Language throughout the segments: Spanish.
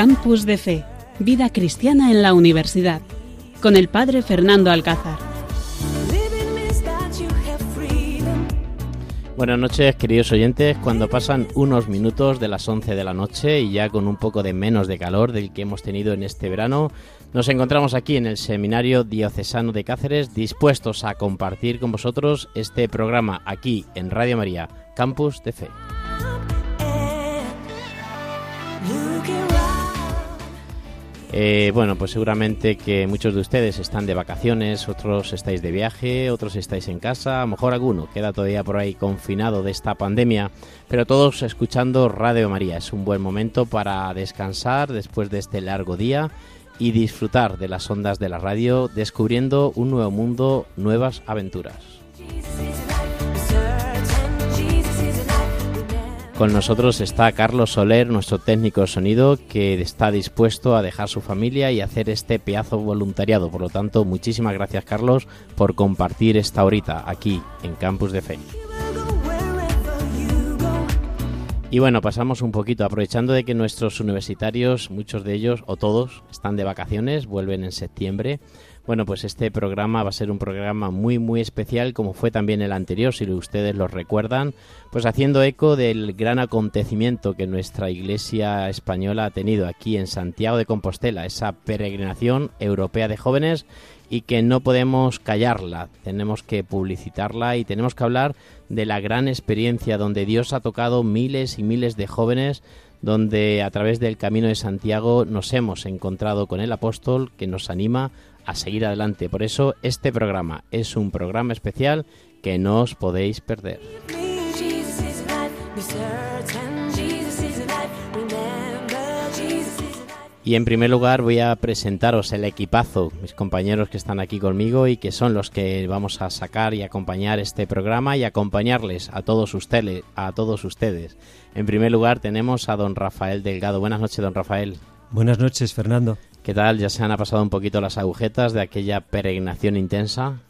Campus de Fe, Vida Cristiana en la Universidad, con el Padre Fernando Alcázar. Buenas noches, queridos oyentes. Cuando pasan unos minutos de las 11 de la noche y ya con un poco de menos de calor del que hemos tenido en este verano, nos encontramos aquí en el Seminario Diocesano de Cáceres dispuestos a compartir con vosotros este programa aquí en Radio María, Campus de Fe. Eh, bueno, pues seguramente que muchos de ustedes están de vacaciones, otros estáis de viaje, otros estáis en casa, a lo mejor alguno queda todavía por ahí confinado de esta pandemia, pero todos escuchando Radio María. Es un buen momento para descansar después de este largo día y disfrutar de las ondas de la radio, descubriendo un nuevo mundo, nuevas aventuras. Con nosotros está Carlos Soler, nuestro técnico de sonido, que está dispuesto a dejar su familia y hacer este pedazo voluntariado. Por lo tanto, muchísimas gracias Carlos por compartir esta horita aquí en Campus de Fe. Y bueno, pasamos un poquito, aprovechando de que nuestros universitarios, muchos de ellos o todos, están de vacaciones, vuelven en septiembre. Bueno, pues este programa va a ser un programa muy muy especial como fue también el anterior, si ustedes lo recuerdan, pues haciendo eco del gran acontecimiento que nuestra Iglesia española ha tenido aquí en Santiago de Compostela, esa peregrinación europea de jóvenes y que no podemos callarla, tenemos que publicitarla y tenemos que hablar de la gran experiencia donde Dios ha tocado miles y miles de jóvenes, donde a través del camino de Santiago nos hemos encontrado con el apóstol que nos anima a seguir adelante. Por eso este programa es un programa especial que no os podéis perder. Y en primer lugar voy a presentaros el equipazo, mis compañeros que están aquí conmigo y que son los que vamos a sacar y acompañar este programa y acompañarles a todos ustedes, a todos ustedes. En primer lugar tenemos a don Rafael Delgado. Buenas noches, don Rafael. Buenas noches, Fernando. ¿Qué tal? ¿Ya se han pasado un poquito las agujetas de aquella peregrinación intensa?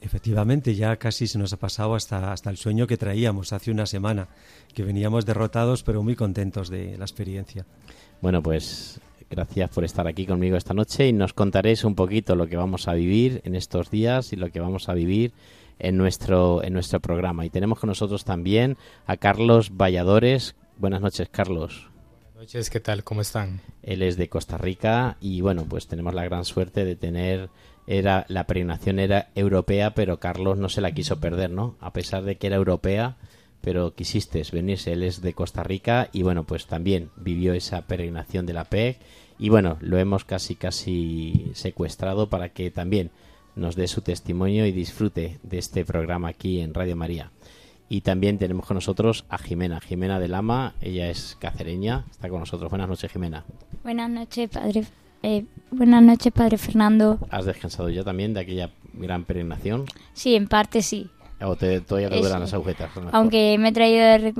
Efectivamente, ya casi se nos ha pasado hasta, hasta el sueño que traíamos hace una semana, que veníamos derrotados pero muy contentos de la experiencia. Bueno, pues gracias por estar aquí conmigo esta noche y nos contaréis un poquito lo que vamos a vivir en estos días y lo que vamos a vivir en nuestro, en nuestro programa. Y tenemos con nosotros también a Carlos Valladores. Buenas noches, Carlos noches, ¿qué tal? ¿Cómo están? Él es de Costa Rica y bueno, pues tenemos la gran suerte de tener era la peregrinación era europea, pero Carlos no se la quiso perder, ¿no? A pesar de que era europea, pero quisiste venirse, él es de Costa Rica y bueno, pues también vivió esa peregrinación de la PEG y bueno, lo hemos casi casi secuestrado para que también nos dé su testimonio y disfrute de este programa aquí en Radio María. Y también tenemos con nosotros a Jimena, Jimena del Ama, ella es cacereña, está con nosotros. Buenas noches, Jimena. Buenas noches, padre. Eh, buenas noches, padre Fernando. ¿Has descansado ya también de aquella gran peregrinación? Sí, en parte sí. ¿O te, todavía te duran las agujetas? Aunque me he traído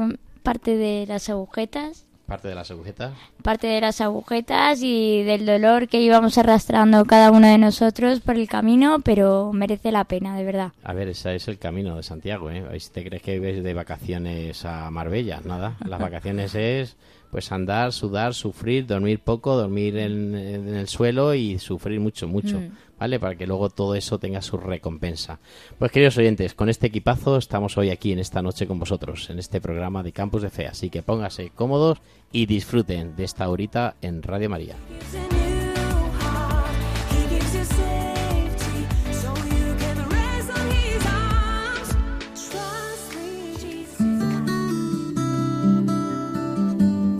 parte de las agujetas Parte de las agujetas. Parte de las agujetas y del dolor que íbamos arrastrando cada uno de nosotros por el camino, pero merece la pena, de verdad. A ver, ese es el camino de Santiago, ¿eh? Te crees que vives de vacaciones a Marbella, nada. Las vacaciones es pues andar, sudar, sufrir, dormir poco, dormir en, el suelo y sufrir mucho, mucho. Mm. ¿vale? Para que luego todo eso tenga su recompensa. Pues queridos oyentes, con este equipazo estamos hoy aquí en esta noche con vosotros, en este programa de Campus de Fe, así que pónganse cómodos y disfruten de esta horita en Radio María.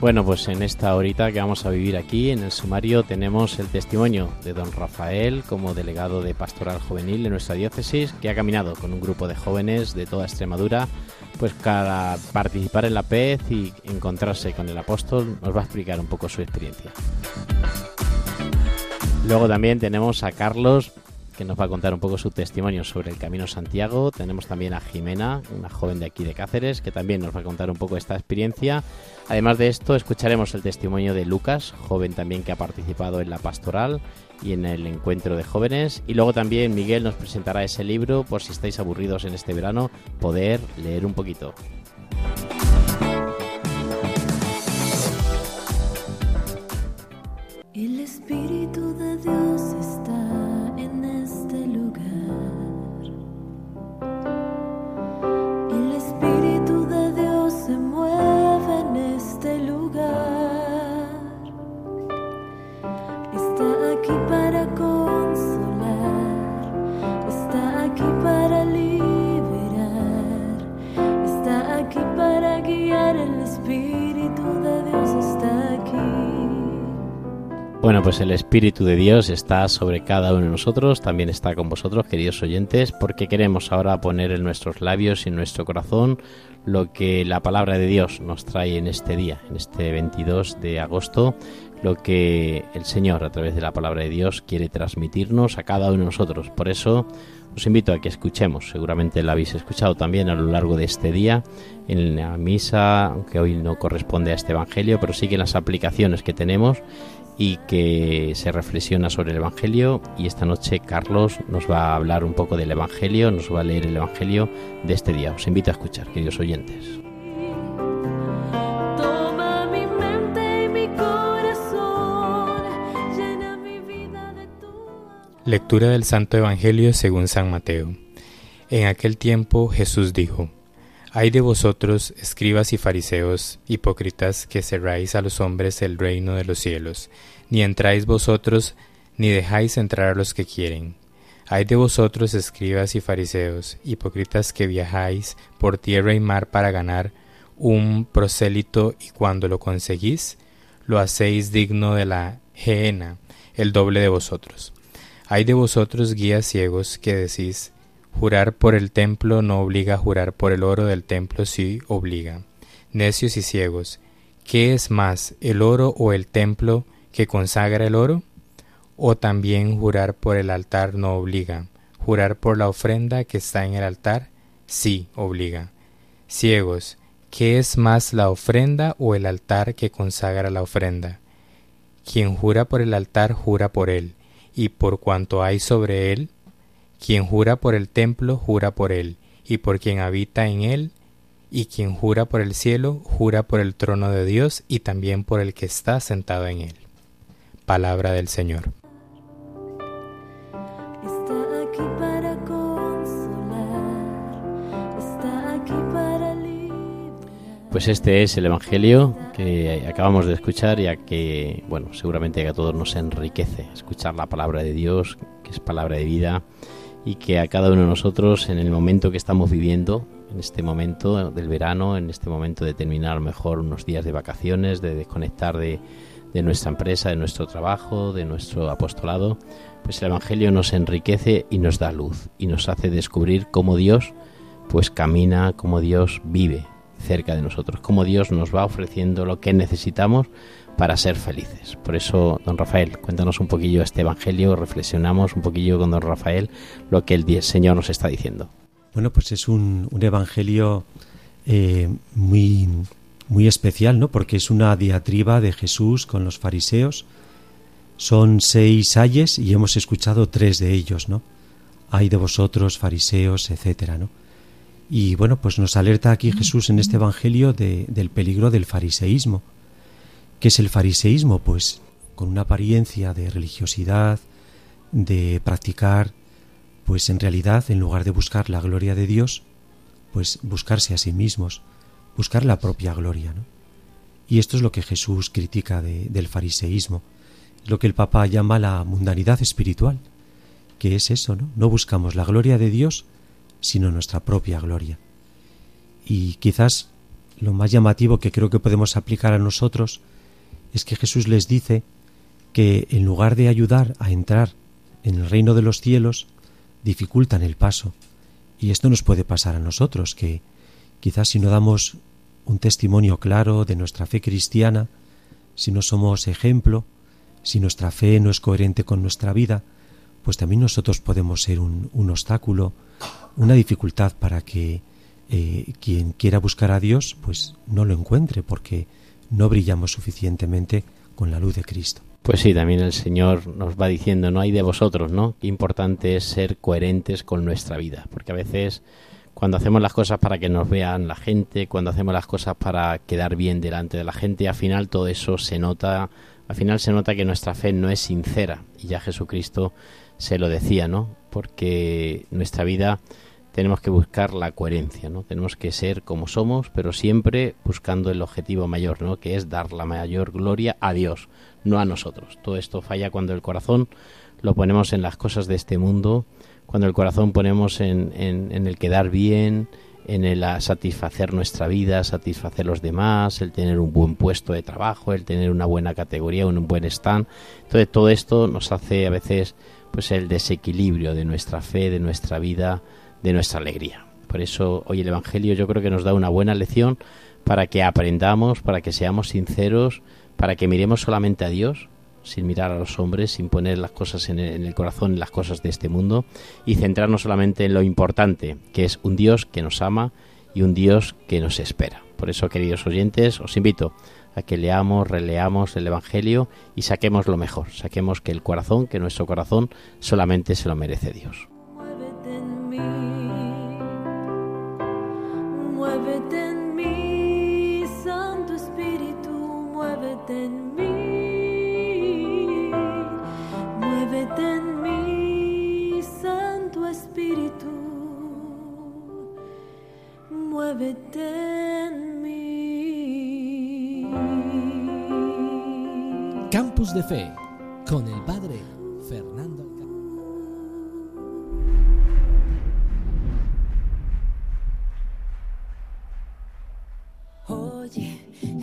Bueno, pues en esta horita que vamos a vivir aquí en el sumario tenemos el testimonio de don Rafael como delegado de Pastoral Juvenil de nuestra diócesis que ha caminado con un grupo de jóvenes de toda Extremadura pues para participar en la PEZ y encontrarse con el apóstol nos va a explicar un poco su experiencia. Luego también tenemos a Carlos que nos va a contar un poco su testimonio sobre el Camino Santiago. Tenemos también a Jimena, una joven de aquí de Cáceres, que también nos va a contar un poco esta experiencia. Además de esto, escucharemos el testimonio de Lucas, joven también que ha participado en la pastoral y en el encuentro de jóvenes. Y luego también Miguel nos presentará ese libro, por si estáis aburridos en este verano, poder leer un poquito. El Espíritu Bueno, pues el Espíritu de Dios está sobre cada uno de nosotros, también está con vosotros, queridos oyentes, porque queremos ahora poner en nuestros labios y en nuestro corazón lo que la palabra de Dios nos trae en este día, en este 22 de agosto, lo que el Señor a través de la palabra de Dios quiere transmitirnos a cada uno de nosotros. Por eso os invito a que escuchemos, seguramente la habéis escuchado también a lo largo de este día en la misa, aunque hoy no corresponde a este Evangelio, pero sí que en las aplicaciones que tenemos y que se reflexiona sobre el Evangelio y esta noche Carlos nos va a hablar un poco del Evangelio, nos va a leer el Evangelio de este día. Os invito a escuchar, queridos oyentes. Lectura del Santo Evangelio según San Mateo. En aquel tiempo Jesús dijo, Hay de vosotros, escribas y fariseos, hipócritas, que cerráis a los hombres el reino de los cielos, ni entráis vosotros, ni dejáis entrar a los que quieren. Hay de vosotros, escribas y fariseos, hipócritas que viajáis por tierra y mar para ganar un prosélito y cuando lo conseguís, lo hacéis digno de la gehenna, el doble de vosotros. Hay de vosotros guías ciegos que decís, jurar por el templo no obliga a jurar por el oro del templo sí obliga. Necios y ciegos, ¿qué es más, el oro o el templo que consagra el oro? O también jurar por el altar no obliga. Jurar por la ofrenda que está en el altar sí obliga. Ciegos, ¿qué es más la ofrenda o el altar que consagra la ofrenda? Quien jura por el altar jura por él, y por cuanto hay sobre él. Quien jura por el templo jura por él, y por quien habita en él. Y quien jura por el cielo jura por el trono de Dios y también por el que está sentado en él. Palabra del Señor. Está aquí para consolar, está aquí para liberar. Pues este es el Evangelio que acabamos de escuchar y a que, bueno, seguramente que a todos nos enriquece escuchar la palabra de Dios, que es palabra de vida, y que a cada uno de nosotros en el momento que estamos viviendo, en este momento del verano, en este momento de terminar mejor unos días de vacaciones, de desconectar de, de nuestra empresa, de nuestro trabajo, de nuestro apostolado, pues el Evangelio nos enriquece y nos da luz y nos hace descubrir cómo Dios pues camina, cómo Dios vive cerca de nosotros, cómo Dios nos va ofreciendo lo que necesitamos para ser felices. Por eso, don Rafael, cuéntanos un poquillo este Evangelio, reflexionamos un poquillo con don Rafael lo que el Señor nos está diciendo. Bueno, pues es un, un evangelio eh, muy, muy especial, ¿no? Porque es una diatriba de Jesús con los fariseos. Son seis ayes y hemos escuchado tres de ellos, ¿no? Hay de vosotros, fariseos, etcétera, ¿no? Y bueno, pues nos alerta aquí Jesús en este evangelio de- del peligro del fariseísmo. ¿Qué es el fariseísmo? Pues con una apariencia de religiosidad, de practicar, pues en realidad, en lugar de buscar la gloria de Dios, pues buscarse a sí mismos, buscar la propia gloria, ¿no? Y esto es lo que Jesús critica de- del fariseísmo, lo que el Papa llama la mundanidad espiritual, que es eso, ¿no? No buscamos la gloria de Dios, sino nuestra propia gloria. Y quizás lo más llamativo que creo que podemos aplicar a nosotros es que Jesús les dice que en lugar de ayudar a entrar en el reino de los cielos, dificultan el paso. Y esto nos puede pasar a nosotros, que quizás si no damos un testimonio claro de nuestra fe cristiana, si no somos ejemplo, si nuestra fe no es coherente con nuestra vida, pues también nosotros podemos ser un, un obstáculo, una dificultad para que eh, quien quiera buscar a Dios, pues no lo encuentre, porque no brillamos suficientemente con la luz de Cristo. Pues sí, también el Señor nos va diciendo, no hay de vosotros, ¿no? Qué importante es ser coherentes con nuestra vida, porque a veces cuando hacemos las cosas para que nos vean la gente, cuando hacemos las cosas para quedar bien delante de la gente, al final todo eso se nota, al final se nota que nuestra fe no es sincera, y ya Jesucristo se lo decía, ¿no? Porque nuestra vida tenemos que buscar la coherencia, ¿no? Tenemos que ser como somos, pero siempre buscando el objetivo mayor, ¿no? Que es dar la mayor gloria a Dios, no a nosotros. Todo esto falla cuando el corazón lo ponemos en las cosas de este mundo, cuando el corazón ponemos en, en, el quedar bien, en el a satisfacer nuestra vida, satisfacer los demás, el tener un buen puesto de trabajo, el tener una buena categoría, un buen stand. Entonces todo esto nos hace a veces pues el desequilibrio de nuestra fe, de nuestra vida, de nuestra alegría. Por eso hoy el Evangelio yo creo que nos da una buena lección para que aprendamos, para que seamos sinceros, para que miremos solamente a Dios, sin mirar a los hombres, sin poner las cosas en el, corazón, las cosas de este mundo, y centrarnos solamente en lo importante, que es un Dios que nos ama y un Dios que nos espera. Por eso, queridos oyentes, os invito a que leamos, releamos el Evangelio y saquemos lo mejor, saquemos que el corazón, que nuestro corazón solamente se lo merece Dios. Campus de Fe con el Padre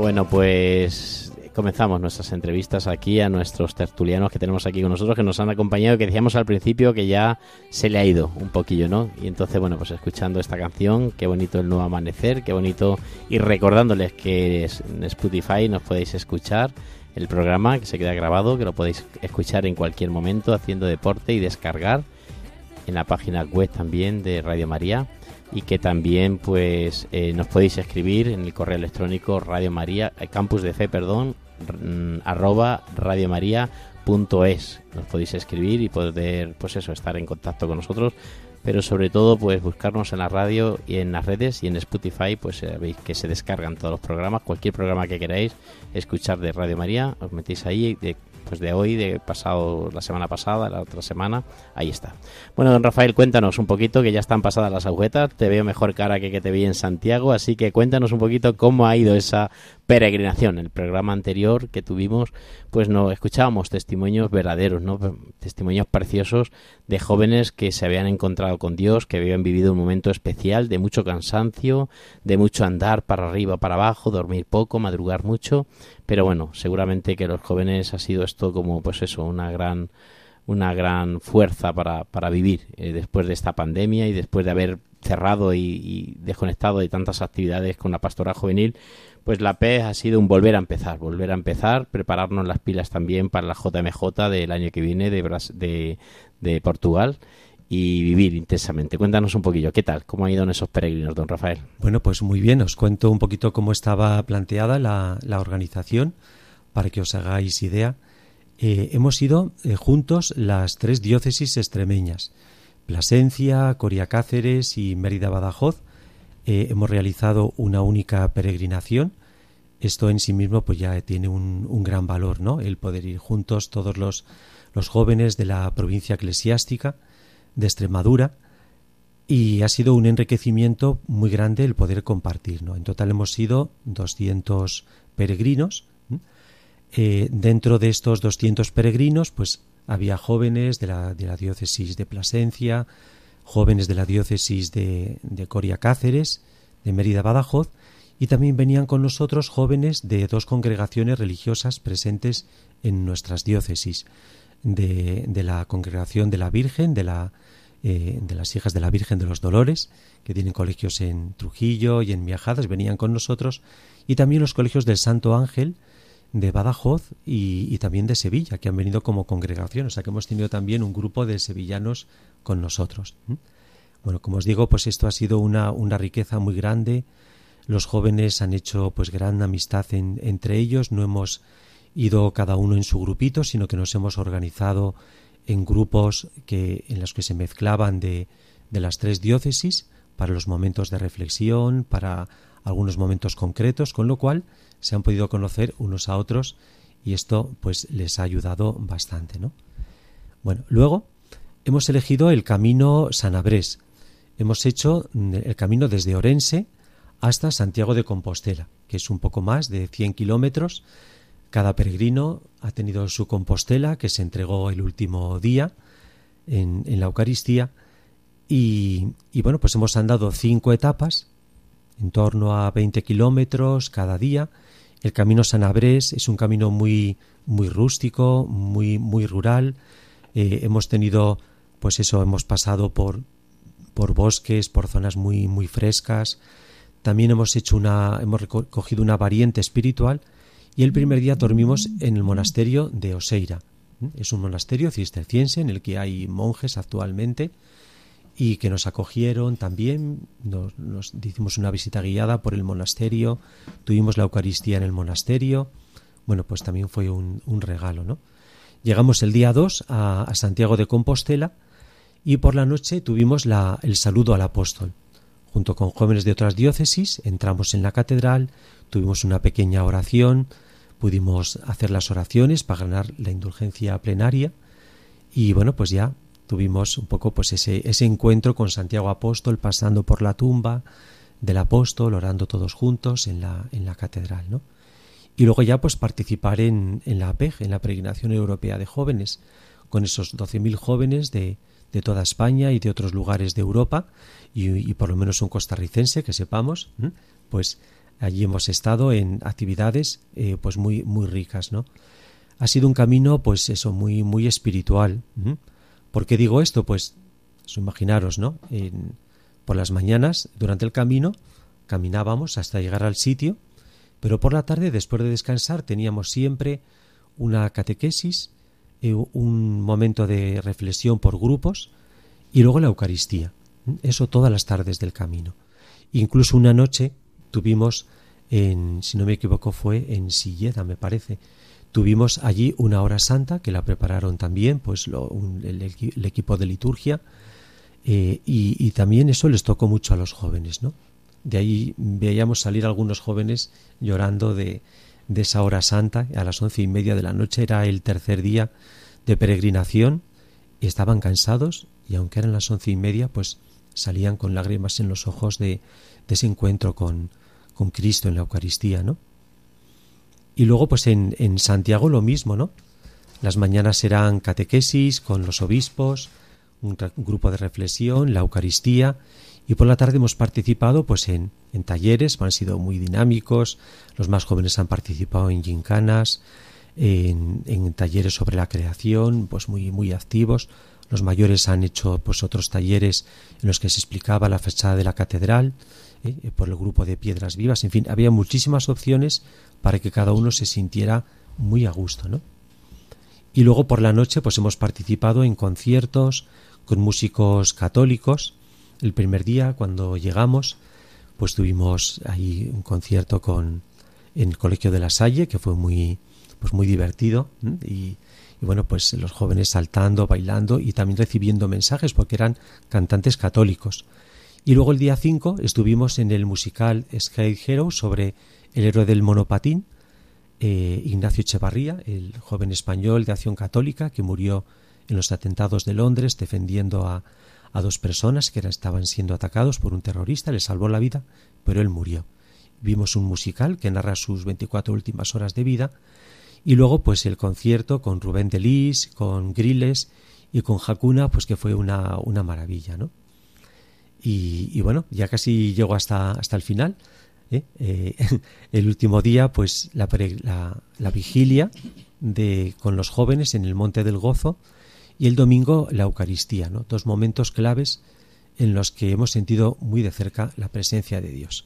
Bueno, pues comenzamos nuestras entrevistas aquí a nuestros tertulianos que tenemos aquí con nosotros, que nos han acompañado, que decíamos al principio que ya se le ha ido un poquillo, ¿no? Y entonces, bueno, pues escuchando esta canción, qué bonito el nuevo amanecer, qué bonito, y recordándoles que en Spotify nos podéis escuchar el programa, que se queda grabado, que lo podéis escuchar en cualquier momento haciendo deporte y descargar en la página web también de Radio María y que también pues eh, nos podéis escribir en el correo electrónico Radio María eh, Campus de Fe perdón r- arroba nos podéis escribir y poder pues eso estar en contacto con nosotros pero sobre todo pues buscarnos en la radio y en las redes y en Spotify pues veis que se descargan todos los programas. Cualquier programa que queráis escuchar de Radio María os metéis ahí de pues de hoy, de pasado la semana pasada, la otra semana, ahí está. Bueno, don Rafael, cuéntanos un poquito, que ya están pasadas las agujetas, te veo mejor cara que que te vi en Santiago, así que cuéntanos un poquito cómo ha ido esa peregrinación. El programa anterior que tuvimos, pues no escuchábamos testimonios verdaderos, ¿no? Testimonios preciosos de jóvenes que se habían encontrado con Dios, que habían vivido un momento especial de mucho cansancio, de mucho andar para arriba, para abajo, dormir poco, madrugar mucho, pero bueno, seguramente que los jóvenes ha sido esto como pues eso, una gran una gran fuerza para, para vivir eh, después de esta pandemia y después de haber cerrado y, desconectado de tantas actividades con la pastora juvenil, pues la PES ha sido un volver a empezar, volver a empezar, prepararnos las pilas también para la JMJ del año que viene de, de Portugal y vivir intensamente. Cuéntanos un poquillo, ¿qué tal? ¿Cómo han ido en esos peregrinos, don Rafael? Bueno, pues muy bien, os cuento un poquito cómo estaba planteada la, la organización para que os hagáis idea. Eh, hemos ido eh, juntos las tres diócesis extremeñas, Plasencia, Coria Cáceres y Mérida Badajoz. Eh, hemos realizado una única peregrinación. Esto en sí mismo pues ya tiene un, gran valor, ¿no? El poder ir juntos todos los, los jóvenes de la provincia eclesiástica de Extremadura y ha sido un enriquecimiento muy grande el poder compartir. ¿no? En total hemos sido 200 peregrinos. Eh, dentro de estos 200 peregrinos, pues Había jóvenes de la, de la diócesis de Plasencia, jóvenes de la diócesis de, de Coria Cáceres, de Mérida Badajoz, y también venían con nosotros jóvenes de dos congregaciones religiosas presentes en nuestras diócesis, de, de la congregación de la Virgen, de, la, eh, de las hijas de la Virgen de los Dolores, que tienen colegios en Trujillo y en Miajadas, venían con nosotros, y también los colegios del Santo Ángel, de Badajoz y, también de Sevilla, que han venido como congregación, o sea que hemos tenido también un grupo de sevillanos con nosotros. Bueno, como os digo, pues esto ha sido una, una riqueza muy grande. Los jóvenes han hecho pues gran amistad en, entre ellos, no hemos ido cada uno en su grupito, sino que nos hemos organizado en grupos que, en los que se mezclaban de, de las tres diócesis para los momentos de reflexión, para algunos momentos concretos, con lo cual se han podido conocer unos a otros y esto pues les ha ayudado bastante, ¿no? Bueno, luego hemos elegido el camino Sanabrés. Hemos hecho el camino desde Orense hasta Santiago de Compostela, que es un poco más de 100 kilómetros. Cada peregrino ha tenido su Compostela, que se entregó el último día en, en la Eucaristía. Y, y bueno, pues hemos andado cinco etapas, en torno a 20 kilómetros cada día. El camino Sanabrés es un camino muy, muy rústico, muy, muy rural. Eh, hemos tenido, pues eso, hemos pasado por, por bosques, por zonas muy, muy frescas. También hemos hecho una, hemos recogido una variante espiritual y el primer día dormimos en el monasterio de Oseira. Es un monasterio cisterciense en el que hay monjes actualmente y que nos acogieron también, nos, hicimos una visita guiada por el monasterio, tuvimos la Eucaristía en el monasterio, bueno, pues también fue un, un regalo, ¿no? Llegamos el día 2 a, a, Santiago de Compostela y por la noche tuvimos la, el saludo al apóstol. Junto con jóvenes de otras diócesis entramos en la catedral, tuvimos una pequeña oración, pudimos hacer las oraciones para ganar la indulgencia plenaria y bueno, pues ya tuvimos un poco pues ese, ese encuentro con Santiago Apóstol pasando por la tumba del apóstol, orando todos juntos en la, en la catedral, ¿no? Y luego ya pues participar en, en la APEG, en la Peregrinación Europea de Jóvenes, con esos 12.000 jóvenes de, de toda España y de otros lugares de Europa, y, y por lo menos un costarricense que sepamos, pues allí hemos estado en actividades eh, pues muy, muy ricas, ¿no? Ha sido un camino pues eso, muy, muy espiritual. ¿Por qué digo esto? Pues, imaginaros, ¿no? En, por las mañanas, durante el camino, caminábamos hasta llegar al sitio, pero por la tarde, después de descansar, teníamos siempre una catequesis, eh, un momento de reflexión por grupos y luego la Eucaristía. Eso todas las tardes del camino. Incluso una noche tuvimos en, si no me equivoco, fue en Silleda, me parece, Tuvimos allí una hora santa que la prepararon también pues lo, un, el, equipo de liturgia eh, y, y, también eso les tocó mucho a los jóvenes, ¿no? De ahí veíamos salir algunos jóvenes llorando de, de esa hora santa a las once y media de la noche era el tercer día de peregrinación y estaban cansados y aunque eran las once y media pues salían con lágrimas en los ojos de, de ese encuentro con, con Cristo en la Eucaristía, ¿no? Y luego, pues en, en Santiago lo mismo, ¿no? Las mañanas eran catequesis con los obispos, un, un, grupo de reflexión, la Eucaristía, y por la tarde hemos participado pues en, en talleres, han sido muy dinámicos, los más jóvenes han participado en gincanas, en, en talleres sobre la creación, pues muy, muy activos, los mayores han hecho pues otros talleres en los que se explicaba la fachada de la catedral, ¿eh? por el grupo de piedras vivas, en fin, había muchísimas opciones para que cada uno se sintiera muy a gusto, ¿no? Y luego por la noche pues hemos participado en conciertos con músicos católicos. El primer día cuando llegamos pues tuvimos ahí un concierto con en el Colegio de la Salle que fue muy pues muy divertido y bueno pues los jóvenes saltando, bailando y también recibiendo mensajes porque eran cantantes católicos. Y luego el día 5 estuvimos en el musical Skate Hero sobre el héroe del monopatín, eh, Ignacio Echevarría, el joven español de acción católica que murió en los atentados de Londres defendiendo a, a dos personas que estaban siendo atacados por un terrorista, le salvó la vida, pero él murió. Vimos un musical que narra sus 24 últimas horas de vida Y luego, pues el concierto con Rubén Delis, con Griles y con Hakuna, pues que fue una, una maravilla, ¿no? Y, bueno, ya casi llego hasta, hasta el final. ¿eh? Eh, el último día, pues la, la, la vigilia de, con los jóvenes en el Monte del Gozo y el domingo la Eucaristía, ¿no? Dos momentos claves en los que hemos sentido muy de cerca la presencia de Dios.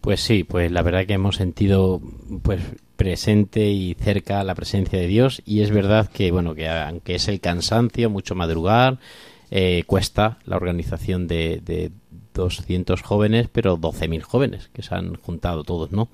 Pues sí, pues la verdad que hemos sentido pues presente y cerca la presencia de Dios y es verdad que bueno que aunque es el cansancio, mucho madrugar, eh, cuesta la organización de, de 200 jóvenes, pero 12.000 jóvenes que se han juntado todos, ¿no?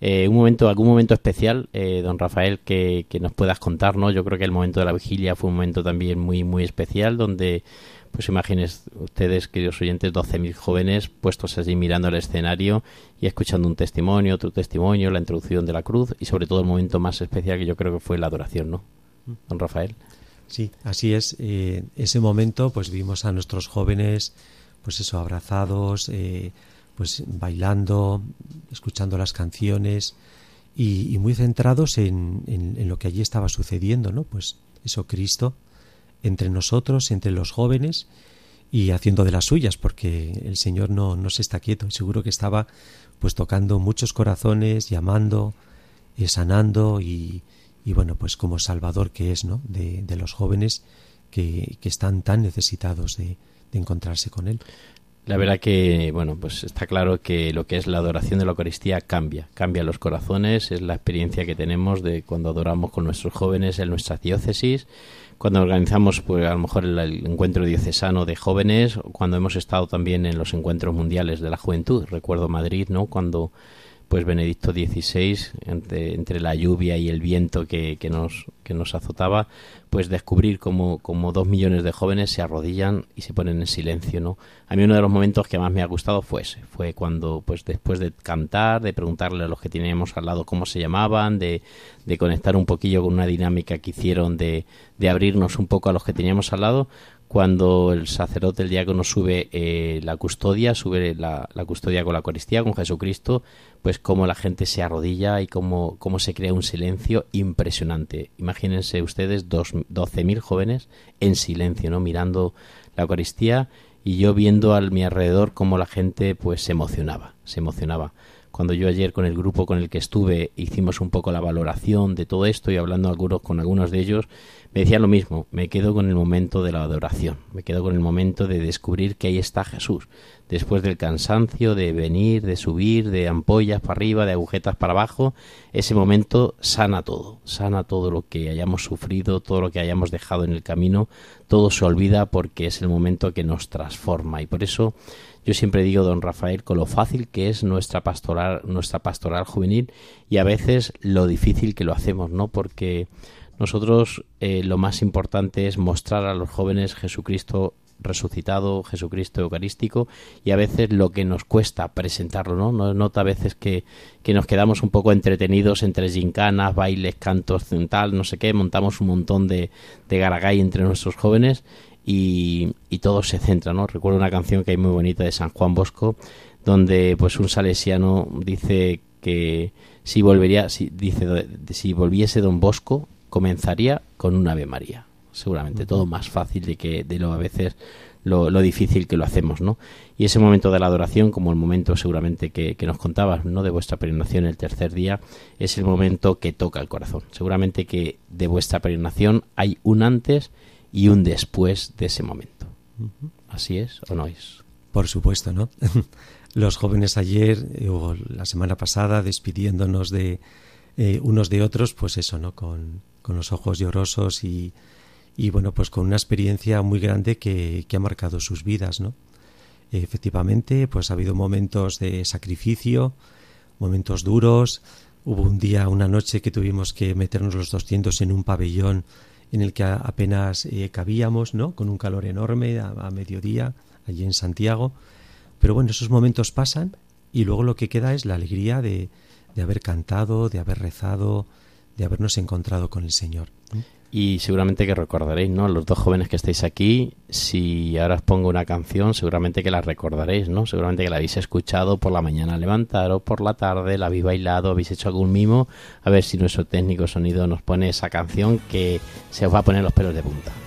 Eh, un momento, algún momento especial, eh, don Rafael, que, que nos puedas contar, ¿no? Yo creo que el momento de la vigilia fue un momento también muy muy especial donde pues imagines ustedes, queridos oyentes, 12.000 jóvenes puestos así mirando el escenario y escuchando un testimonio, otro testimonio, la introducción de la cruz y sobre todo el momento más especial que yo creo que fue la adoración, ¿no? Don Rafael. Sí, así es. Eh, ese momento, pues vimos a nuestros jóvenes, pues eso, abrazados, eh, pues bailando, escuchando las canciones y, muy centrados en, en- en lo que allí estaba sucediendo, ¿no? Pues eso, Cristo entre nosotros, entre los jóvenes y haciendo de las suyas, porque el Señor no, no se está quieto. Seguro que estaba pues tocando muchos corazones, llamando, eh, sanando y, y bueno, pues como Salvador que es, ¿no? De, de los jóvenes que, que están tan necesitados de, de encontrarse con Él. La verdad que, bueno, pues está claro que lo que es la adoración de la Eucaristía cambia, cambia los corazones, es la experiencia que tenemos de cuando adoramos con nuestros jóvenes en nuestras diócesis, cuando organizamos pues a lo mejor el, encuentro diocesano de jóvenes, cuando hemos estado también en los encuentros mundiales de la juventud. Recuerdo Madrid, ¿no? Cuando pues Benedicto XVI, entre, entre la lluvia y el viento que, que, nos, que nos azotaba, pues descubrir como, como dos millones de jóvenes se arrodillan y se ponen en silencio, ¿no? A mí uno de los momentos que más me ha gustado fue ese, fue cuando, pues después de cantar, de preguntarle a los que teníamos al lado cómo se llamaban, de, de conectar un poquillo con una dinámica que hicieron de, de abrirnos un poco a los que teníamos al lado, cuando el sacerdote, el diácono, sube eh, la custodia, sube la, la, custodia con la Eucaristía, con Jesucristo, pues cómo la gente se arrodilla y cómo, cómo se crea un silencio impresionante. Imagínense ustedes dos, 12.000 jóvenes en silencio, ¿no? Mirando la Eucaristía y yo viendo a mi alrededor cómo la gente pues se emocionaba, se emocionaba. Cuando yo ayer con el grupo con el que estuve hicimos un poco la valoración de todo esto y hablando algunos, con algunos de ellos, me decían lo mismo, me quedo con el momento de la adoración, me quedo con el momento de descubrir que ahí está Jesús, después del cansancio de venir, de subir, de ampollas para arriba, de agujetas para abajo, ese momento sana todo, sana todo lo que hayamos sufrido, todo lo que hayamos dejado en el camino, todo se olvida porque es el momento que nos transforma y por eso yo siempre digo, don Rafael, con lo fácil que es nuestra pastoral, nuestra pastoral juvenil y a veces lo difícil que lo hacemos, ¿no? Porque nosotros eh, lo más importante es mostrar a los jóvenes Jesucristo resucitado, Jesucristo eucarístico, y a veces lo que nos cuesta presentarlo, ¿no? Nos nota a veces que, que nos quedamos un poco entretenidos entre gincanas, bailes, cantos, tal, no sé qué, montamos un montón de, de garagay entre nuestros jóvenes y, y todo se centra, ¿no? Recuerdo una canción que hay muy bonita de San Juan Bosco, donde pues un salesiano dice que si volvería, si, dice, si volviese don Bosco, comenzaría con un Ave María. Seguramente todo más fácil de que de lo a veces lo, lo, difícil que lo hacemos, ¿no? Y ese momento de la adoración, como el momento seguramente que, que nos contabas, ¿no? De vuestra peregrinación el tercer día, es el momento que toca el corazón. Seguramente que de vuestra peregrinación hay un antes y un después de ese momento. ¿Así es o no es? Por supuesto, ¿no? Los jóvenes ayer eh, o la semana pasada despidiéndonos de eh, unos de otros, pues eso, ¿no? Con, con los ojos llorosos y, y, bueno, pues con una experiencia muy grande que, que ha marcado sus vidas, ¿no? Efectivamente, pues ha habido momentos de sacrificio, momentos duros. Hubo un día, una noche que tuvimos que meternos los 200 en un pabellón en el que apenas eh, cabíamos, ¿no? Con un calor enorme a, a, mediodía allí en Santiago. Pero bueno, esos momentos pasan y luego lo que queda es la alegría de, de haber cantado, de haber rezado, de habernos encontrado con el Señor. y seguramente que recordaréis, ¿no? Los dos jóvenes que estáis aquí, si ahora os pongo una canción, seguramente que la recordaréis, ¿no? Seguramente que la habéis escuchado por la mañana al levantaros, por la tarde, la habéis bailado, habéis hecho algún mimo. A ver si nuestro técnico sonido nos pone esa canción que se os va a poner los pelos de punta.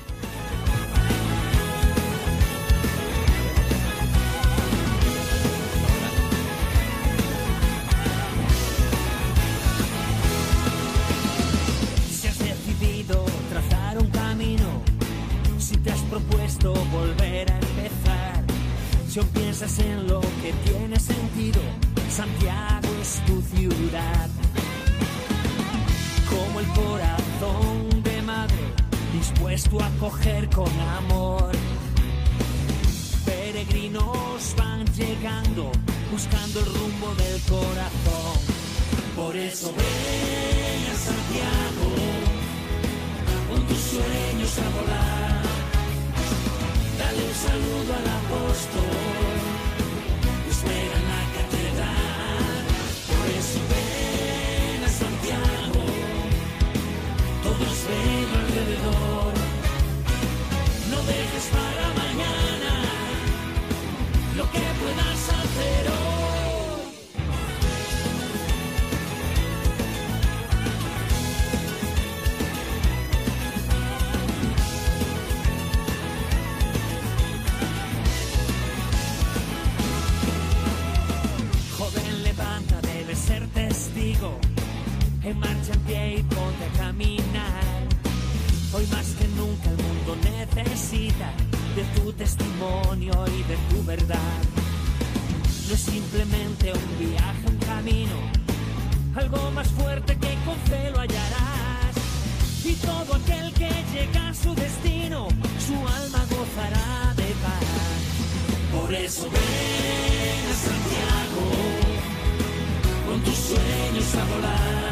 Eso ven a Santiago, con tus sueños a volar. Dale un saludo al apóstol, espera en la catedral. Por eso ven a Santiago, todos ven alrededor. No dejes para y de tu verdad. No es simplemente un viaje, un camino, algo más fuerte que con fe lo hallarás. Y todo aquel que llega a su destino, su alma gozará de paz. Por eso ven a Santiago, con tus sueños a volar.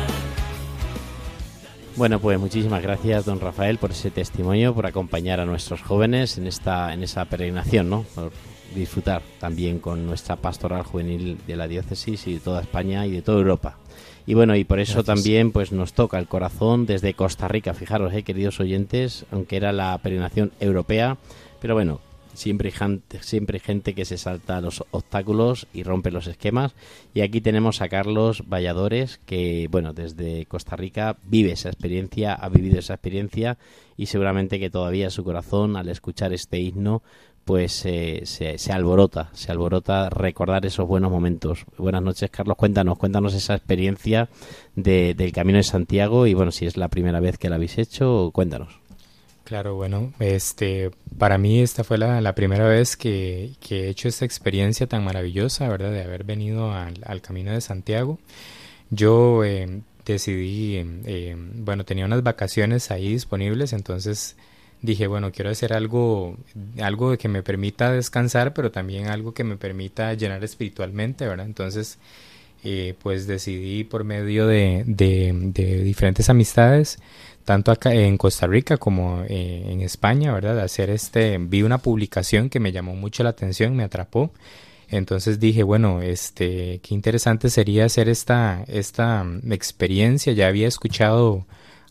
Bueno, pues muchísimas gracias, don Rafael, por ese testimonio, por acompañar a nuestros jóvenes en esta en esa peregrinación, ¿no? Por disfrutar también con nuestra pastoral juvenil de la diócesis y de toda España y de toda Europa. Y bueno, y por eso Gracias. también pues nos toca el corazón desde Costa Rica, fijaros, eh, queridos oyentes, aunque era la peregrinación europea, pero bueno, siempre gente, siempre gente que se salta los obstáculos y rompe los esquemas. Y aquí tenemos a Carlos Valladores, que, bueno, desde Costa Rica vive esa experiencia, ha vivido esa experiencia y seguramente que todavía su corazón, al escuchar este himno, pues eh, se, se alborota, se alborota recordar esos buenos momentos. Buenas noches, Carlos. Cuéntanos, cuéntanos esa experiencia de- del Camino de Santiago y, bueno, si es la primera vez que la habéis hecho, cuéntanos. Claro, bueno, este, para mí esta fue la, primera vez que, que he hecho esta experiencia tan maravillosa, ¿verdad? De haber venido al, Camino de Santiago. Yo eh, decidí, eh, bueno, tenía unas vacaciones ahí disponibles, entonces dije, bueno, quiero hacer algo, algo que me permita descansar, pero también algo que me permita llenar espiritualmente, ¿verdad? Entonces, eh, pues decidí por medio de, de, diferentes amistades, tanto acá en Costa Rica como eh, en España, ¿verdad? Hacer este, vi una publicación que me llamó mucho la atención, me atrapó. Entonces dije, bueno, este, qué interesante sería hacer esta, esta mm, experiencia. Ya había escuchado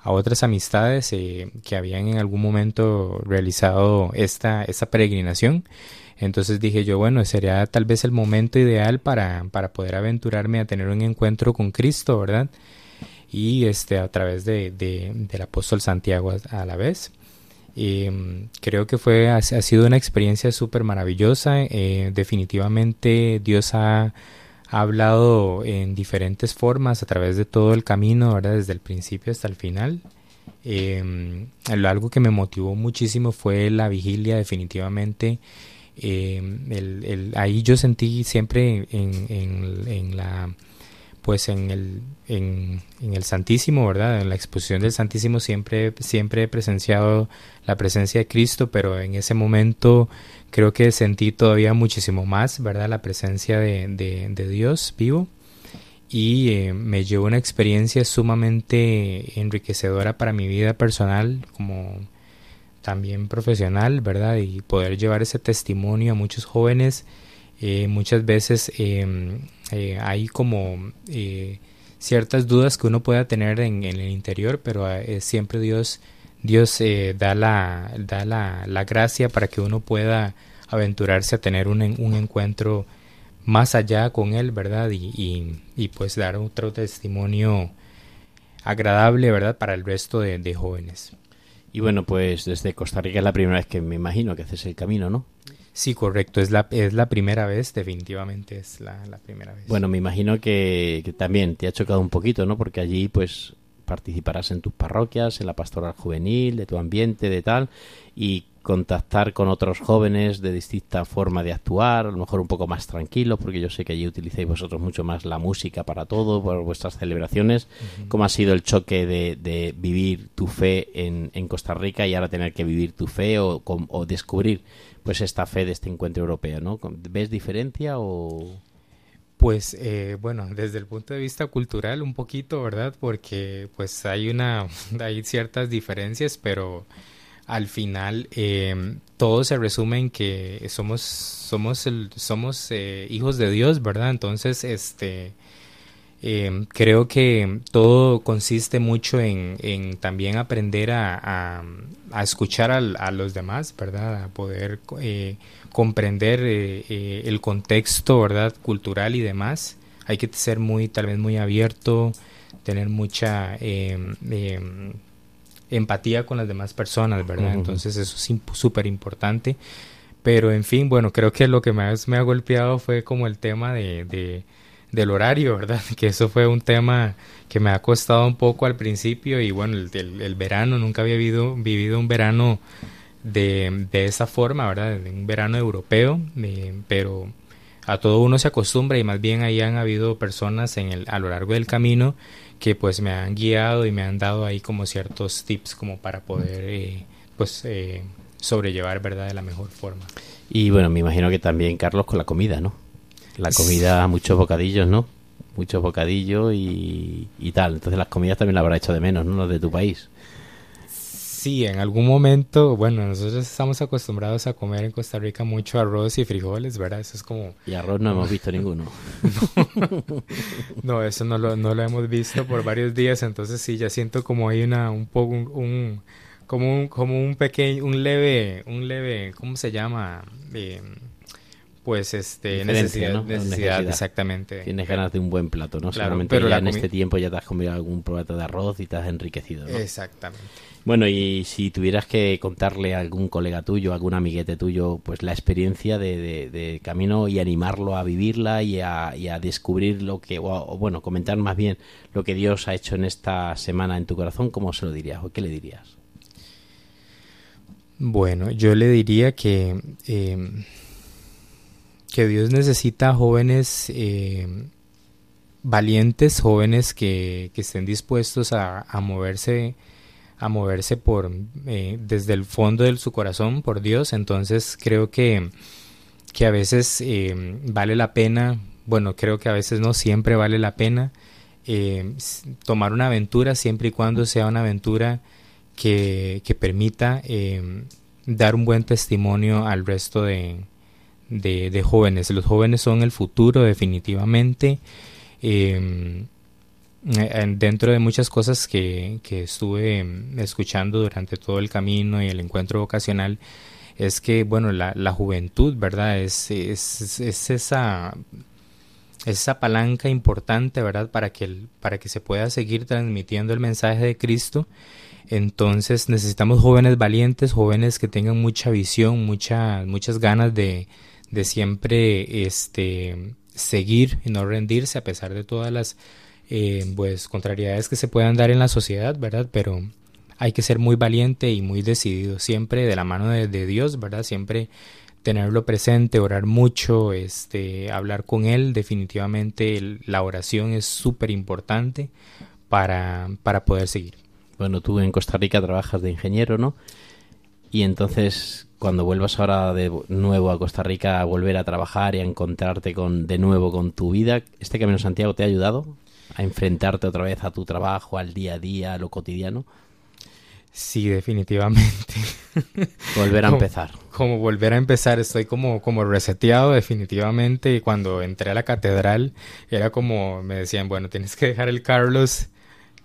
a otras amistades eh, que habían en algún momento realizado esta, esta peregrinación. Entonces dije yo, bueno, sería tal vez el momento ideal para, para poder aventurarme a tener un encuentro con Cristo, ¿verdad? Y este, a través de, de- del apóstol Santiago a, la vez. Mm, creo que fue, ha, ha sido una experiencia súper maravillosa. eh, definitivamente Dios ha, ha hablado en diferentes formas a través de todo el camino, ¿verdad? Desde el principio hasta el final. Eh, algo que me motivó muchísimo fue la vigilia, definitivamente. Eh, el- el- ahí yo sentí siempre en, en- en la pues en el en, en el Santísimo, ¿verdad? En la exposición del Santísimo siempre siempre he presenciado la presencia de Cristo, pero en ese momento creo que sentí todavía muchísimo más, ¿verdad? La presencia de, de- Dios vivo y eh, me llevó una experiencia sumamente enriquecedora para mi vida personal como también profesional, ¿verdad? Y poder llevar ese testimonio a muchos jóvenes. eh, muchas veces eh, eh, hay como ciertas dudas que uno pueda tener en, el interior, pero siempre Dios Dios eh, da, la, da la, la gracia para que uno pueda aventurarse a tener un, un encuentro más allá con Él, ¿verdad? Y, y, y, pues dar otro testimonio agradable, ¿verdad? Para el resto de, de jóvenes. Y bueno, pues desde Costa Rica es la primera vez que me imagino que haces el camino, ¿no? Sí, correcto, es la, es la primera vez, definitivamente es la, la primera vez. Bueno, me imagino que, que también te ha chocado un poquito, ¿no? Porque allí, pues, participarás en tus parroquias, en la pastoral juvenil, de tu ambiente, de tal, y contactar con otros jóvenes de distinta forma de actuar, a lo mejor un poco más tranquilos, porque yo sé que allí utilizáis vosotros mucho más la música para todo, por vuestras celebraciones. ¿Cómo ha sido el choque de, de vivir tu fe en, en Costa Rica y ahora tener que vivir tu fe o, descubrir pues esta fe de este encuentro europeo, ¿no? ¿Ves diferencia o...? Pues eh, bueno, desde el punto de vista cultural un poquito, ¿verdad? Porque pues hay una, hay ciertas diferencias, pero al final eh, todo se resume en que somos, somos, el, somos eh, hijos de Dios, ¿verdad? Entonces, este, eh, creo que todo consiste mucho en, en también aprender a, a, a escuchar al- a, los demás, ¿verdad? A poder eh, comprender eh, eh, el contexto, ¿verdad? Cultural y demás. Hay que ser muy, tal vez muy abierto, tener mucha eh, eh, empatía con las demás personas, ¿verdad? Entonces eso es súper importante. Pero en fin, bueno, creo que lo que más me ha golpeado fue como el tema de, de- del horario, ¿verdad? Que eso fue un tema que me ha costado un poco al principio y bueno, el, el- el verano, nunca había vivido, vivido un verano de, de esa forma, ¿verdad? De un verano europeo, eh, pero a todo uno se acostumbra y más bien ahí han habido personas en el, a lo largo del camino que pues me han guiado y me han dado ahí como ciertos tips como para poder eh, pues eh, sobrellevar, ¿verdad? De la mejor forma. Y bueno, me imagino que también, Carlos, con la comida, ¿no? La comida, muchos bocadillos, ¿no? Muchos bocadillos y, y tal. Entonces las comidas también la habrá hecho de menos, ¿no? Los de tu país. Sí, en algún momento, bueno, nosotros estamos acostumbrados a comer en Costa Rica mucho arroz y frijoles, ¿verdad? Eso es como... Y arroz no hemos visto ninguno. No, eso no lo, no lo hemos visto por varios días, entonces sí, ya siento como hay una, un poco, un, un- como un, como un pequeño, un leve, un leve, ¿cómo se llama? Eh, pues este, necesidad, ¿no? necesidad, Necesidad. exactamente. Tienes ganas de un buen plato, ¿no? Claro, Seguramente pero ya en este tiempo ya te has comido algún plato de arroz y te has enriquecido, ¿no? Exactamente. Bueno, y si tuvieras que contarle a algún colega tuyo, a algún amiguete tuyo, pues la experiencia de, camino y animarlo a vivirla y a, a descubrir lo que, o, bueno, comentar más bien lo que Dios ha hecho en esta semana en tu corazón, ¿cómo se lo dirías o qué le dirías? Bueno, yo le diría que, eh, que Dios necesita jóvenes eh, valientes, jóvenes que, que estén dispuestos a, a moverse, a moverse por eh, desde el fondo de su corazón por Dios. Entonces creo que, que a veces eh, vale la pena, bueno, creo que a veces no siempre vale la pena eh, tomar una aventura siempre y cuando sea una aventura que, que permita eh, dar un buen testimonio al resto de, de, jóvenes. Los jóvenes son el futuro definitivamente. Dentro de muchas cosas que, que estuve mm, escuchando durante todo el camino y el encuentro vocacional, es que, bueno, la, la juventud, ¿verdad? Es, es, es esa esa palanca importante, ¿verdad? Para que, el- para que se pueda seguir transmitiendo el mensaje de Cristo. Entonces necesitamos jóvenes valientes, jóvenes que tengan mucha visión, mucha, muchas ganas de, de siempre este, seguir y no rendirse a pesar de todas las eh, pues, contrariedades que se puedan dar en la sociedad, ¿verdad? Pero hay que ser muy valiente y muy decidido, siempre de la mano de, Dios, ¿verdad? Siempre tenerlo presente, orar mucho, este, hablar con Él, definitivamente la oración es súper importante para, para poder seguir. Bueno, tú en Costa Rica trabajas de ingeniero, ¿no? Y entonces, cuando vuelvas ahora de nuevo a Costa Rica a volver a trabajar y a encontrarte con de nuevo con tu vida, ¿este Camino Santiago te ha ayudado a enfrentarte otra vez a tu trabajo, al día a día, a lo cotidiano? Sí, definitivamente. Volver a Como- empezar. Como volver a empezar, estoy como, como reseteado definitivamente. Y cuando entré a la catedral, era como, me decían, bueno, tienes que dejar el Carlos,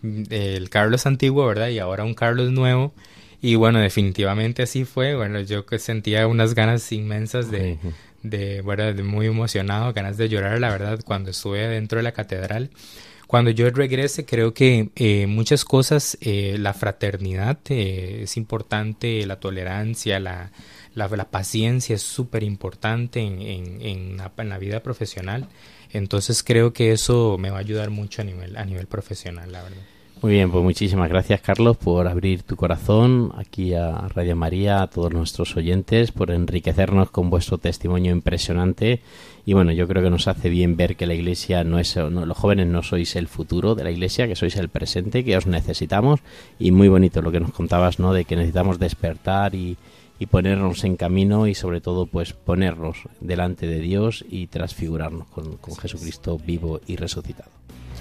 mm, el Carlos antiguo, ¿verdad? Y ahora un Carlos nuevo. Y bueno, definitivamente así fue. Bueno, yo que sentía unas ganas inmensas de, de, bueno, de muy emocionado, ganas de llorar, la verdad, cuando estuve dentro de la catedral. Cuando yo regrese, creo que eh, muchas cosas, eh, la fraternidad eh, es importante, la tolerancia, la, la, paciencia es súper importante en, en, en, la, en la vida profesional. Entonces creo que eso me va a ayudar mucho a nivel, a nivel profesional, la verdad. Muy bien, pues muchísimas gracias Carlos por abrir tu corazón aquí a Radio María, a todos nuestros oyentes, por enriquecernos con vuestro testimonio impresionante. Y bueno, yo creo que nos hace bien ver que la Iglesia no es, no, los jóvenes no sois el futuro de la Iglesia, que sois el presente, que os necesitamos. Y muy bonito lo que nos contabas, ¿no? De que necesitamos despertar y, y ponernos en camino y sobre todo pues ponernos delante de Dios y transfigurarnos con, con Jesucristo vivo y resucitado.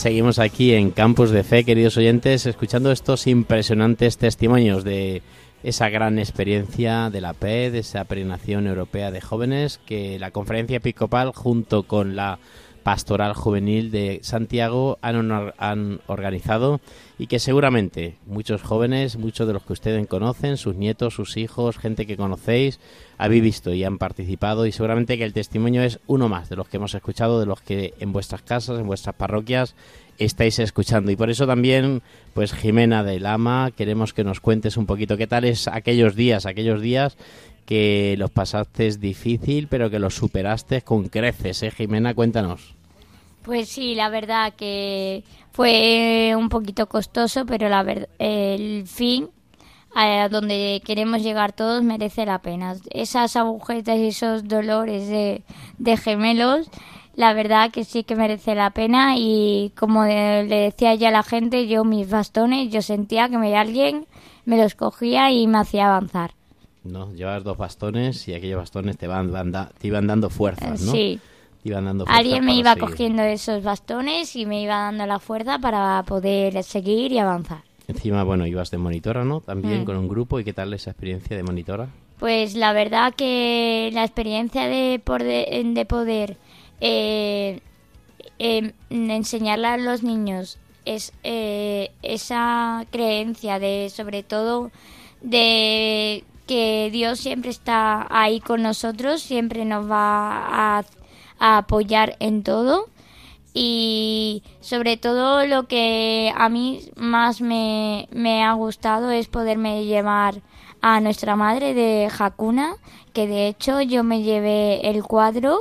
Seguimos aquí en Campus de Fe, queridos oyentes, escuchando estos impresionantes testimonios de esa gran experiencia de la PE, de esa peregrinación europea de jóvenes que la conferencia episcopal junto con la pastoral juvenil de Santiago han, han, organizado y que seguramente muchos jóvenes, muchos de los que ustedes conocen, sus nietos, sus hijos, gente que conocéis, habéis visto y han participado y seguramente que el testimonio es uno más de los que hemos escuchado, de los que en vuestras casas, en vuestras parroquias estáis escuchando. Y por eso también, pues Jimena de Lama, queremos que nos cuentes un poquito qué tal es aquellos días, aquellos días que los pasaste difícil, pero que los superaste con creces, ¿eh, Jimena? Cuéntanos. Pues sí, la verdad que fue un poquito costoso, pero la ver el fin a donde queremos llegar todos merece la pena. Esas agujetas y esos dolores de, gemelos, la verdad que sí que merece la pena y como le decía ya la gente, yo mis bastones, yo sentía que me alguien me los cogía y me hacía avanzar. No, llevas dos bastones y aquellos bastones te van, van da, te iban dando fuerzas, ¿no? Sí. Te iban dando Alguien me iba seguir. cogiendo esos bastones y me iba dando la fuerza para poder seguir y avanzar. Encima, bueno, ibas de monitora, ¿no? También Mm. con un grupo. ¿Y qué tal esa experiencia de monitora? Pues la verdad que la experiencia de, por de, de poder eh, eh, enseñarle a los niños es eh, esa creencia de sobre todo de que Dios siempre está ahí con nosotros, siempre nos va a, apoyar en todo. Y sobre todo lo que a mí más me, me ha gustado es poderme llevar a nuestra madre de Hakuna, que de hecho yo me llevé el cuadro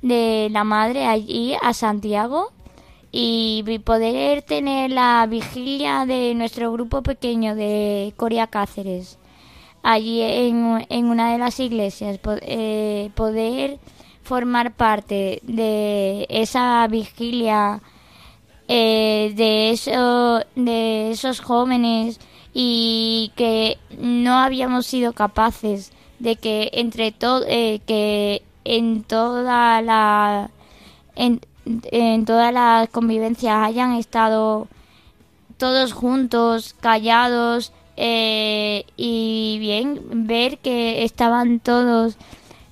de la madre allí a Santiago y poder tener la vigilia de nuestro grupo pequeño de Coria Cáceres allí en, en una de las iglesias, eh, poder formar parte de esa vigilia eh, de, eso, de esos jóvenes y que no habíamos sido capaces de que entre todo que en toda la en, en toda la convivencia hayan estado todos juntos callados eh, y bien ver que estaban todos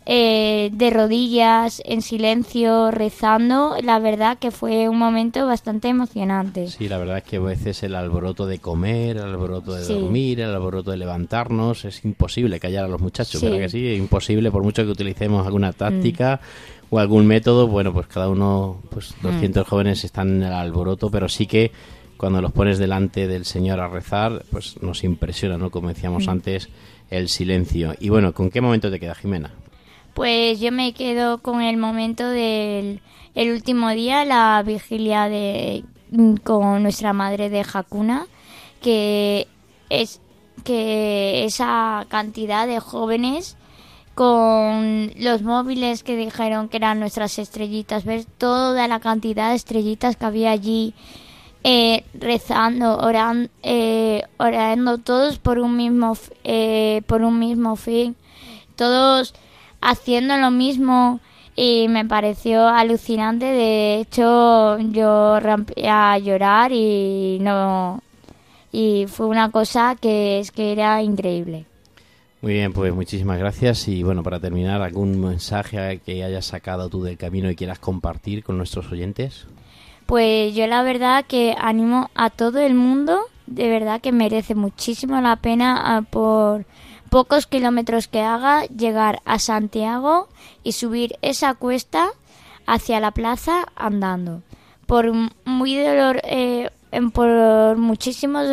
eh, de rodillas, en silencio, rezando, la verdad que fue un momento bastante emocionante. Sí, la verdad es que a veces el alboroto de comer, el alboroto de Sí. dormir, el alboroto de levantarnos, es imposible callar a los muchachos, Sí. Mm. ¿verdad que sí? Es imposible, por mucho que utilicemos alguna táctica o algún método, bueno, pues cada uno, pues Mm. 200 jóvenes están en el alboroto, pero sí que cuando los pones delante del Señor a rezar, pues nos impresiona, ¿no? Como decíamos Mm. antes, el silencio. Y bueno, ¿con qué momento te queda, Jimena? Pues yo me quedo con el momento del el último día, la vigilia de con nuestra madre de Hakuna, que es que esa cantidad de jóvenes con los móviles que dijeron que eran nuestras estrellitas, ver toda la cantidad de estrellitas que había allí eh, rezando, orando, eh, orando todos por un mismo eh, por un mismo fin todos haciendo lo mismo y me pareció alucinante. De hecho, yo rompí a llorar y no y fue una cosa que es que era increíble. Muy bien, pues muchísimas gracias. Y bueno, para terminar, ¿algún mensaje que hayas sacado tú del camino y quieras compartir con nuestros oyentes? Pues yo la verdad que animo a todo el mundo, de verdad que merece muchísimo la pena ah, por pocos kilómetros que haga llegar a Santiago y subir esa cuesta hacia la plaza andando. Por muy dolor, eh, por muchísimos,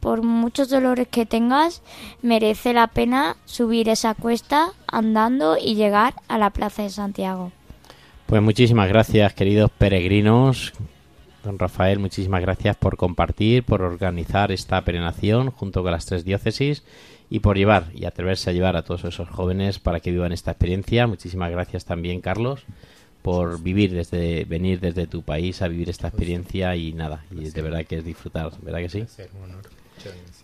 por muchos dolores que tengas, merece la pena subir esa cuesta andando y llegar a la plaza de Santiago. Pues muchísimas gracias, queridos peregrinos. Don Rafael, muchísimas gracias por compartir, por organizar esta peregrinación junto con las tres diócesis y por llevar y atreverse a llevar a todos esos jóvenes para que vivan esta experiencia. Muchísimas gracias también, Carlos, por vivir desde venir desde tu país a vivir esta experiencia y nada, y de verdad que es disfrutar, ¿verdad que sí?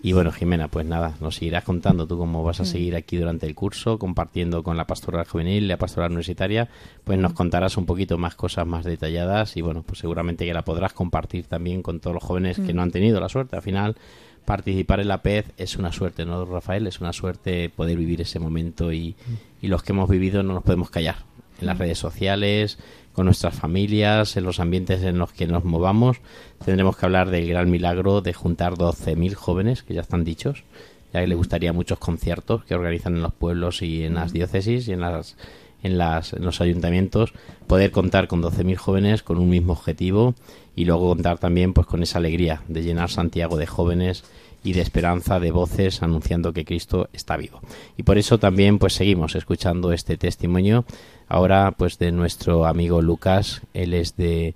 Y bueno, Jimena, pues nada, nos seguirás contando tú cómo vas a seguir aquí durante el curso, compartiendo con la pastoral juvenil, la pastoral universitaria, pues nos contarás un poquito más cosas más detalladas y bueno, pues seguramente que la podrás compartir también con todos los jóvenes que no han tenido la suerte. Al final, participar en la PEZ es una suerte, ¿no, Rafael? Es una suerte poder vivir ese momento y, y los que hemos vivido no nos podemos callar. En las redes sociales, nuestras familias, en los ambientes en los que nos movamos, tendremos que hablar del gran milagro de juntar 12.000 jóvenes, que ya están dichos, ya que le gustaría muchos conciertos que organizan en los pueblos y en las diócesis y en las en, las, los ayuntamientos, poder contar con 12.000 jóvenes con un mismo objetivo y luego contar también pues con esa alegría de llenar Santiago de jóvenes y de esperanza de voces anunciando que Cristo está vivo. Y por eso también pues seguimos escuchando este testimonio ahora pues de nuestro amigo Lucas, él es de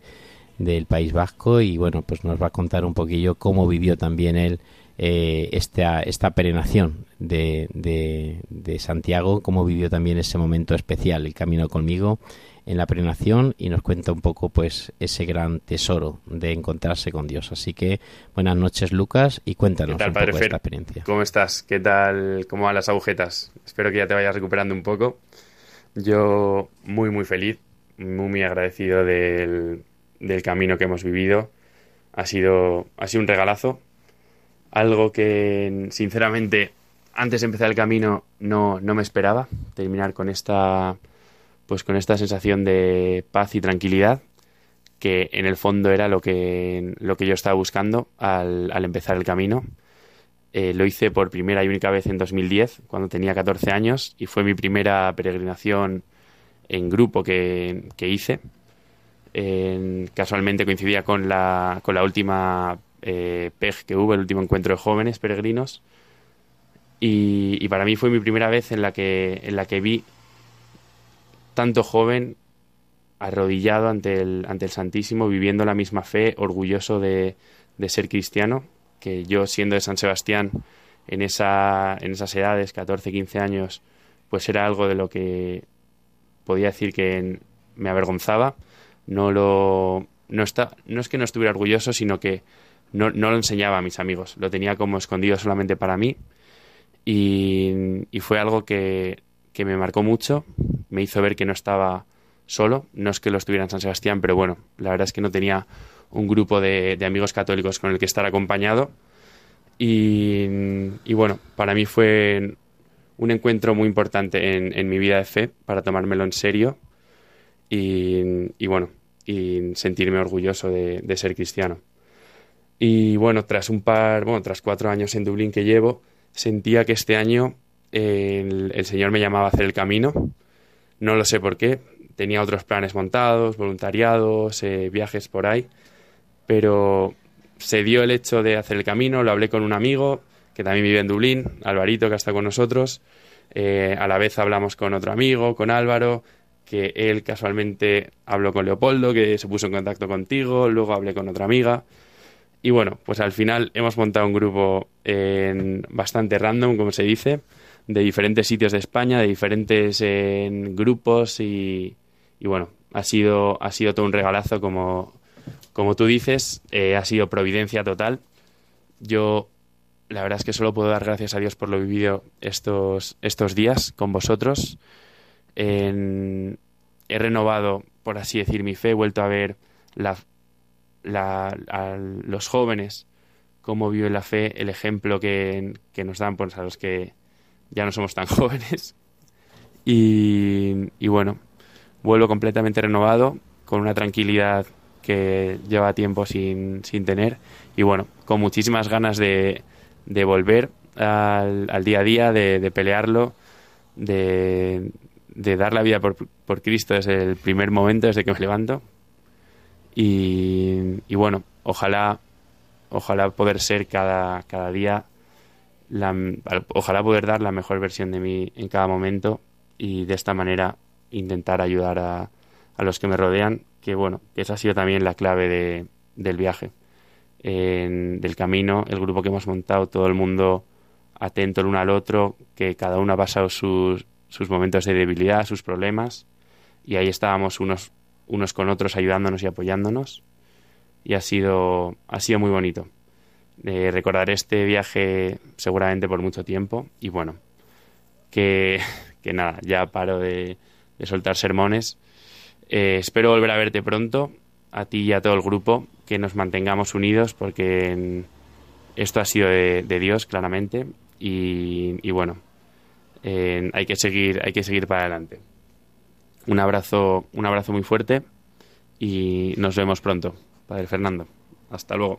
del País Vasco y bueno, pues nos va a contar un poquillo cómo vivió también él eh, esta, esta peregrinación de, de, de Santiago, cómo vivió también ese momento especial, el camino conmigo en la peregrinación y nos cuenta un poco pues ese gran tesoro de encontrarse con Dios. Así que buenas noches Lucas y cuéntanos ¿Qué tal, un Padre poco Fer? esta experiencia. ¿Cómo estás? ¿Qué tal? ¿Cómo van las agujetas? Espero que ya te vayas recuperando un poco. Yo muy, muy feliz, muy, muy agradecido del, del camino que hemos vivido. Ha sido, ha sido un regalazo. Algo que, sinceramente, antes de empezar el camino no, no me esperaba. Terminar con esta, pues con esta sensación de paz y tranquilidad que en el fondo era lo que, lo que yo estaba buscando al, al empezar el camino. Eh, lo hice por primera y única vez en 2010, cuando tenía 14 años, y fue mi primera peregrinación en grupo que, que hice. En- casualmente coincidía con la, con la última eh, PEG que hubo, el último encuentro de jóvenes peregrinos. Y, y para mí fue mi primera vez en la que, en la que vi tanto joven arrodillado ante el, ante el Santísimo, viviendo la misma fe, orgulloso de, de ser cristiano, que yo siendo de San Sebastián en, esa, en esas edades, 14, 15 años, pues era algo de lo que podía decir que me avergonzaba. No lo no está no es que no estuviera orgulloso, sino que no, no lo enseñaba a mis amigos. Lo tenía como escondido solamente para mí. Y, y fue algo que, que me marcó mucho. Me hizo ver que no estaba solo. No es que lo estuviera en San Sebastián, pero bueno, la verdad es que no tenía un grupo de, amigos católicos con el que estar acompañado. Y, bueno, para mí fue un encuentro muy importante en, mi vida de fe para tomármelo en serio y, bueno, y sentirme orgulloso de, ser cristiano. Y bueno, tras un par, bueno, tras cuatro años en Dublín que llevo, sentía que este año el Señor me llamaba a hacer el camino. No lo sé por qué. Tenía otros planes montados, voluntariados, eh, viajes por ahí. Pero se dio el hecho de hacer el camino, lo hablé con un amigo que también vive en Dublín, Alvarito, que está con nosotros. Eh, a la vez hablamos con otro amigo, con Álvaro, que él casualmente habló con Leopoldo, que se puso en contacto contigo, luego hablé con otra amiga. Y bueno, pues al final hemos montado un grupo en bastante random, como se dice, de diferentes sitios de España, de diferentes en, grupos y, bueno, ha sido, ha sido todo un regalazo como, como tú dices, eh, ha sido providencia total. Yo la verdad es que solo puedo dar gracias a Dios por lo vivido estos, estos días con vosotros. He renovado, por así decir, mi fe, he vuelto a ver la, la- a los jóvenes, cómo viven la fe, el ejemplo que, que nos dan pues, a los que ya no somos tan jóvenes. Y, bueno, vuelvo completamente renovado, con una tranquilidad que lleva tiempo sin, sin tener y bueno, con muchísimas ganas de, de volver al, al día a día, de, de pelearlo, de, de dar la vida por, por Cristo desde el primer momento, desde que me levanto. Y, y bueno, ojalá, ojalá poder ser cada, cada día, la, ojalá poder dar la mejor versión de mí en cada momento y de esta manera intentar ayudar a, los que me rodean, que bueno, esa ha sido también la clave de, del viaje. En- del camino, el grupo que hemos montado, todo el mundo atento el uno al otro, que cada uno ha pasado sus, sus momentos de debilidad, sus problemas, y ahí estábamos unos, unos con otros ayudándonos y apoyándonos, y ha sido, ha sido muy bonito. Eh, recordaré este viaje seguramente por mucho tiempo, y bueno, que, nada, ya paro de, soltar sermones. Eh, espero volver a verte pronto, a ti y a todo el grupo, que nos mantengamos unidos porque esto ha sido de, Dios, claramente, y, bueno, hay que seguir, hay que seguir para adelante. Un abrazo, un abrazo muy fuerte y nos vemos pronto, Padre Fernando. Hasta luego.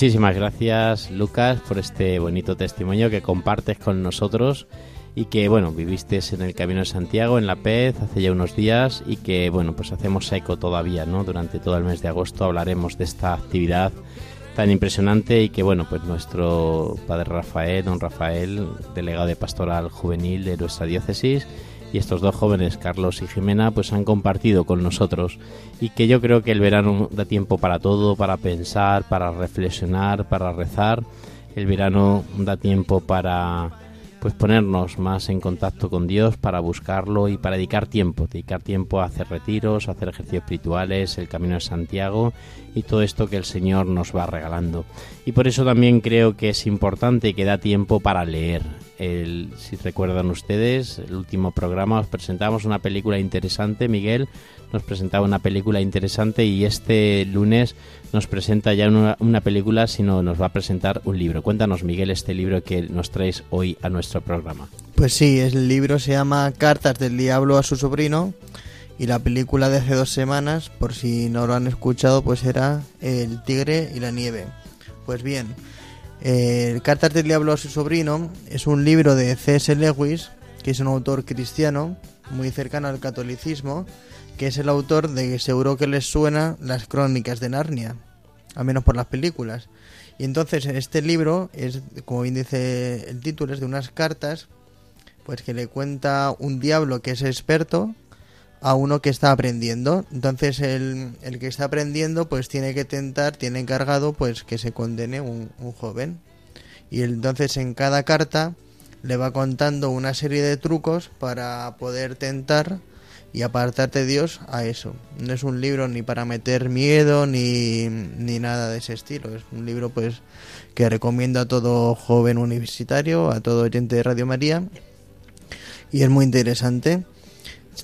Muchísimas gracias, Lucas, por este bonito testimonio que compartes con nosotros y que, bueno, viviste en el Camino de Santiago, en La Pez, hace ya unos días y que, bueno, pues hacemos eco todavía, ¿no? Durante todo el mes de agosto hablaremos de esta actividad tan impresionante y que, bueno, pues nuestro padre Rafael, don Rafael, delegado de Pastoral Juvenil de nuestra diócesis, y estos dos jóvenes, Carlos y Jimena, pues han compartido con nosotros y que yo creo que el verano da tiempo para todo, para pensar, para reflexionar, para rezar. El verano da tiempo para pues ponernos más en contacto con Dios, para buscarlo y para dedicar tiempo, dedicar tiempo a hacer retiros, a hacer ejercicios espirituales, el Camino de Santiago y todo esto que el Señor nos va regalando. Y por eso también creo que es importante que da tiempo para leer. El, si recuerdan ustedes, el último programa os presentamos una película interesante, Miguel nos presentaba una película interesante y este lunes nos presenta ya una, una película, sino nos va a presentar un libro. Cuéntanos, Miguel, este libro que nos traes hoy a nuestro programa. Pues sí, el libro se llama Cartas del Diablo a su sobrino y la película de hace dos semanas, por si no lo han escuchado, pues era El tigre y la nieve. Pues bien, eh, Cartas del Diablo a su sobrino es un libro de C.S. Lewis, que es un autor cristiano muy cercano al catolicismo, que es el autor de que seguro que les suena las crónicas de Narnia, al menos por las películas. Y entonces este libro es, como bien dice el título, es de unas cartas pues que le cuenta un diablo que es experto a uno que está aprendiendo. Entonces el, el que está aprendiendo pues tiene que tentar, tiene encargado pues que se condene un, un joven. Y entonces en cada carta le va contando una serie de trucos para poder tentar y apartarte Dios a eso. No es un libro ni para meter miedo ni, ni nada de ese estilo. Es un libro pues que recomiendo a todo joven universitario, a todo oyente de Radio María y es muy interesante.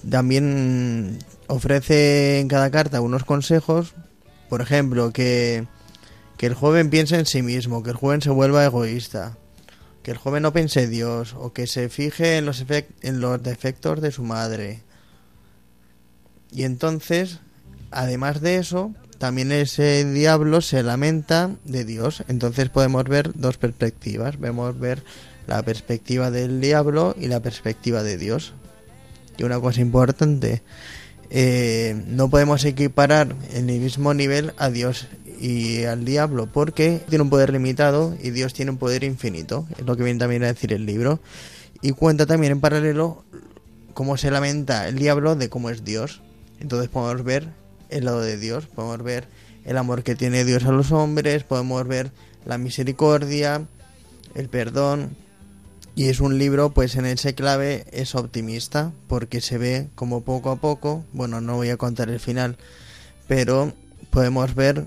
También ofrece en cada carta unos consejos, por ejemplo, que, que el joven piense en sí mismo, que el joven se vuelva egoísta, que el joven no piense en Dios, o que se fije en los, en los defectos de su madre. Y entonces, además de eso, también ese diablo se lamenta de Dios. Entonces podemos ver dos perspectivas. Vemos ver la perspectiva del diablo y la perspectiva de Dios. Y una cosa importante, eh, no podemos equiparar en el mismo nivel a Dios y al diablo porque tiene un poder limitado y Dios tiene un poder infinito. Es lo que viene también a decir el libro. Y cuenta también en paralelo cómo se lamenta el diablo de cómo es Dios. Entonces podemos ver el lado de Dios, podemos ver el amor que tiene Dios a los hombres, podemos ver la misericordia, el perdón. Y es un libro, pues en ese clave es optimista, porque se ve como poco a poco, bueno, no voy a contar el final, pero podemos ver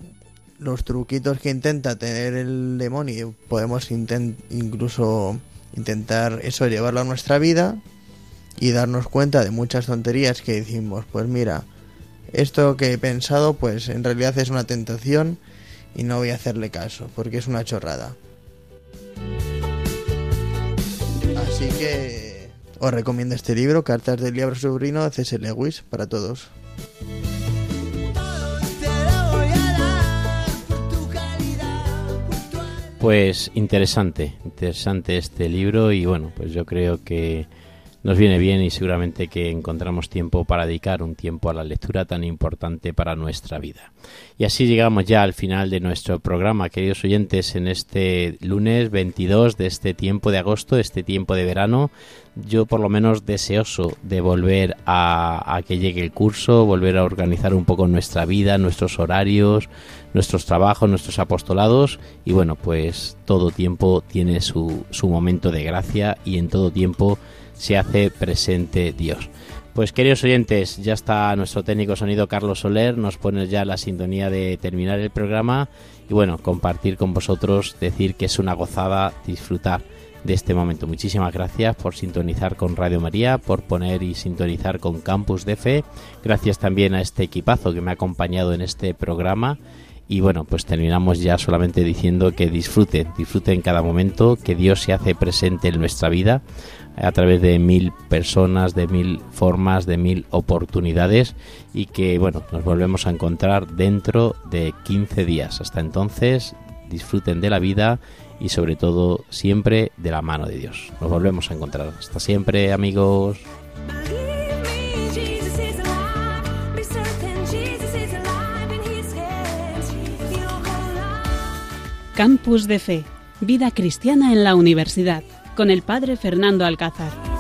los truquitos que intenta tener el demonio. Podemos incluso intentar eso, llevarlo a nuestra vida y darnos cuenta de muchas tonterías que decimos, pues mira, esto que he pensado, pues en realidad es una tentación y no voy a hacerle caso, porque es una chorrada. Así que os recomiendo este libro, Cartas del Diablo Sobrino de C.S. Lewis, para todos. Pues interesante, interesante este libro y bueno, pues yo creo que nos viene bien y seguramente que encontramos tiempo para dedicar un tiempo a la lectura tan importante para nuestra vida. Y así llegamos ya al final de nuestro programa, queridos oyentes, en este lunes 22 de este tiempo de agosto, este tiempo de verano. Yo por lo menos deseoso de volver a, que llegue el curso, volver a organizar un poco nuestra vida, nuestros horarios, nuestros trabajos, nuestros apostolados y bueno, pues todo tiempo tiene su, su momento de gracia y en todo tiempo se hace presente Dios. Pues queridos oyentes, ya está nuestro técnico sonido Carlos Soler, nos pone ya la sintonía de terminar el programa y bueno, compartir con vosotros, decir que es una gozada disfrutar de este momento. Muchísimas gracias por sintonizar con Radio María, por poner y sintonizar con Campus de Fe. Gracias también a este equipazo que me ha acompañado en este programa. Y bueno, pues terminamos ya solamente diciendo que disfruten, disfruten cada momento, que Dios se hace presente en nuestra vida a través de mil personas, de mil formas, de mil oportunidades y que bueno, nos volvemos a encontrar dentro de 15 días. Hasta entonces, disfruten de la vida y sobre todo siempre de la mano de Dios. Nos volvemos a encontrar. Hasta siempre, amigos. Campus de Fe, vida cristiana en la universidad, con el padre Fernando Alcázar.